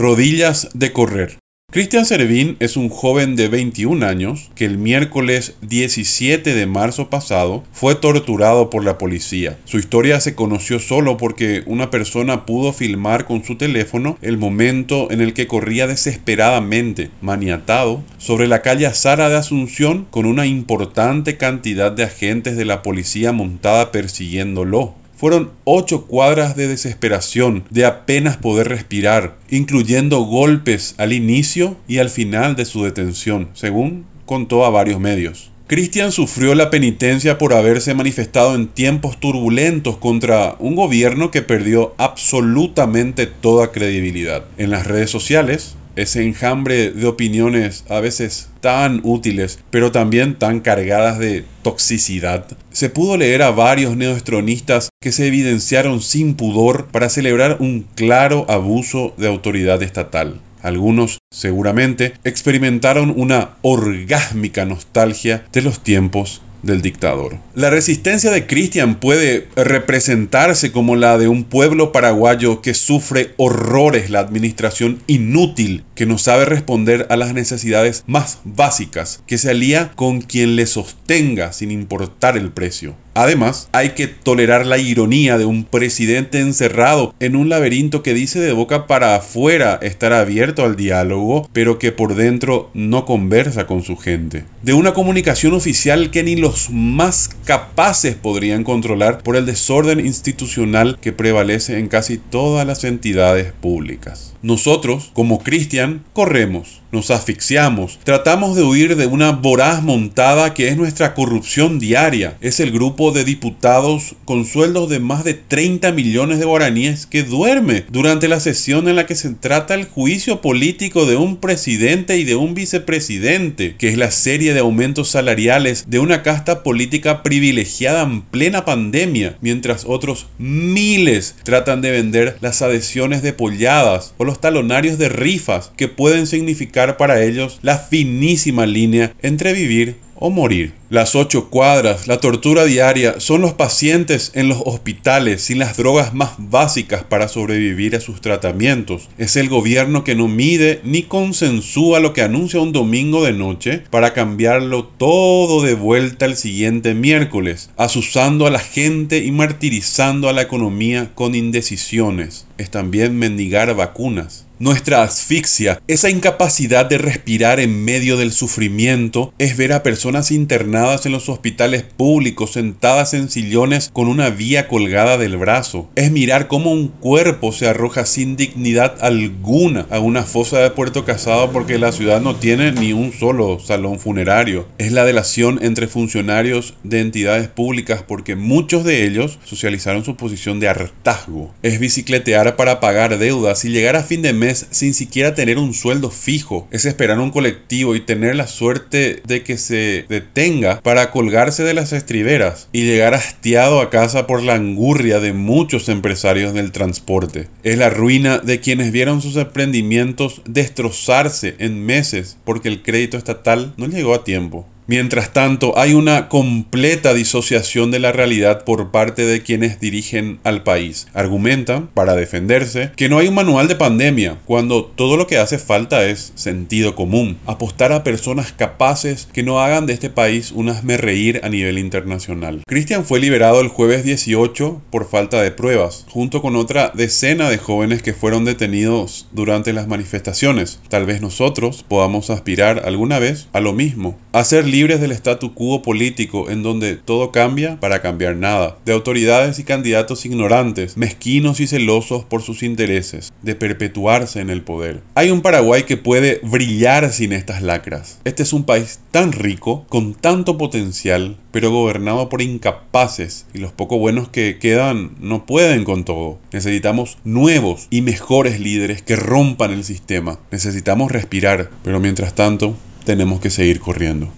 Rodillas de correr. Cristian Servín es un joven de 21 años que el miércoles 17 de marzo pasado fue torturado por la policía. Su historia se conoció solo porque una persona pudo filmar con su teléfono el momento en el que corría desesperadamente, maniatado, sobre la calle Sara de Asunción con una importante cantidad de agentes de la policía montada persiguiéndolo. Fueron ocho cuadras de desesperación, de apenas poder respirar, incluyendo golpes al inicio y al final de su detención, según contó a varios medios. Cristian sufrió la penitencia por haberse manifestado en tiempos turbulentos contra un gobierno que perdió absolutamente toda credibilidad. En las redes sociales, ese enjambre de opiniones a veces tan útiles, pero también tan cargadas de toxicidad. Se pudo leer a varios neostronistas que se evidenciaron sin pudor para celebrar un claro abuso de autoridad estatal. Algunos, seguramente, experimentaron una orgásmica nostalgia de los tiempos del dictador. La resistencia de Cristian puede representarse como la de un pueblo paraguayo que sufre horrores la administración inútil que no sabe responder a las necesidades más básicas, que se alía con quien le sostenga sin importar el precio. Además, hay que tolerar la ironía de un presidente encerrado en un laberinto que dice de boca para afuera estar abierto al diálogo, pero que por dentro no conversa con su gente. De una comunicación oficial que ni los más capaces podrían controlar por el desorden institucional que prevalece en casi todas las entidades públicas. Nosotros, como Cristian, corremos, nos asfixiamos, tratamos de huir de una voraz montada que es nuestra corrupción diaria. Es el grupo de diputados con sueldos de más de 30 millones de guaraníes que duerme durante la sesión en la que se trata el juicio político de un presidente y de un vicepresidente, que es la serie de aumentos salariales de una casta política privilegiada en plena pandemia, mientras otros miles tratan de vender las adhesiones de polladas o los talonarios de rifas que pueden significar para ellos la finísima línea entre vivir o morir. Las ocho cuadras, la tortura diaria, son los pacientes en los hospitales sin las drogas más básicas para sobrevivir a sus tratamientos. Es el gobierno que no mide ni consensúa lo que anuncia un domingo de noche para cambiarlo todo de vuelta el siguiente miércoles, asusando a la gente y martirizando a la economía con indecisiones. Es también mendigar vacunas. Nuestra asfixia, esa incapacidad de respirar en medio del sufrimiento, es ver a personas internadas en los hospitales públicos sentadas en sillones con una vía colgada del brazo. Es mirar cómo un cuerpo se arroja sin dignidad alguna a una fosa de Puerto Casado porque la ciudad no tiene ni un solo salón funerario. Es la delación entre funcionarios de entidades públicas porque muchos de ellos socializaron su posición de hartazgo. Es bicicletear para pagar deudas y llegar a fin de mes sin siquiera tener un sueldo fijo. Es esperar un colectivo y tener la suerte de que se detenga para colgarse de las estriberas y llegar hastiado a casa por la angurria de muchos empresarios del transporte. Es la ruina de quienes vieron sus emprendimientos destrozarse en meses porque el crédito estatal no llegó a tiempo. Mientras tanto, hay una completa disociación de la realidad por parte de quienes dirigen al país. Argumentan, para defenderse, que no hay un manual de pandemia, cuando todo lo que hace falta es sentido común. Apostar a personas capaces que no hagan de este país un reír a nivel internacional. Cristian fue liberado el jueves 18 por falta de pruebas, junto con otra decena de jóvenes que fueron detenidos durante las manifestaciones. Tal vez nosotros podamos aspirar alguna vez a lo mismo, a ser libres del statu quo político en donde todo cambia para cambiar nada, de autoridades y candidatos ignorantes, mezquinos y celosos por sus intereses, de perpetuarse en el poder. Hay un Paraguay que puede brillar sin estas lacras. Este es un país tan rico, con tanto potencial, pero gobernado por incapaces y los poco buenos que quedan no pueden con todo. Necesitamos nuevos y mejores líderes que rompan el sistema. Necesitamos respirar, pero mientras tanto tenemos que seguir corriendo.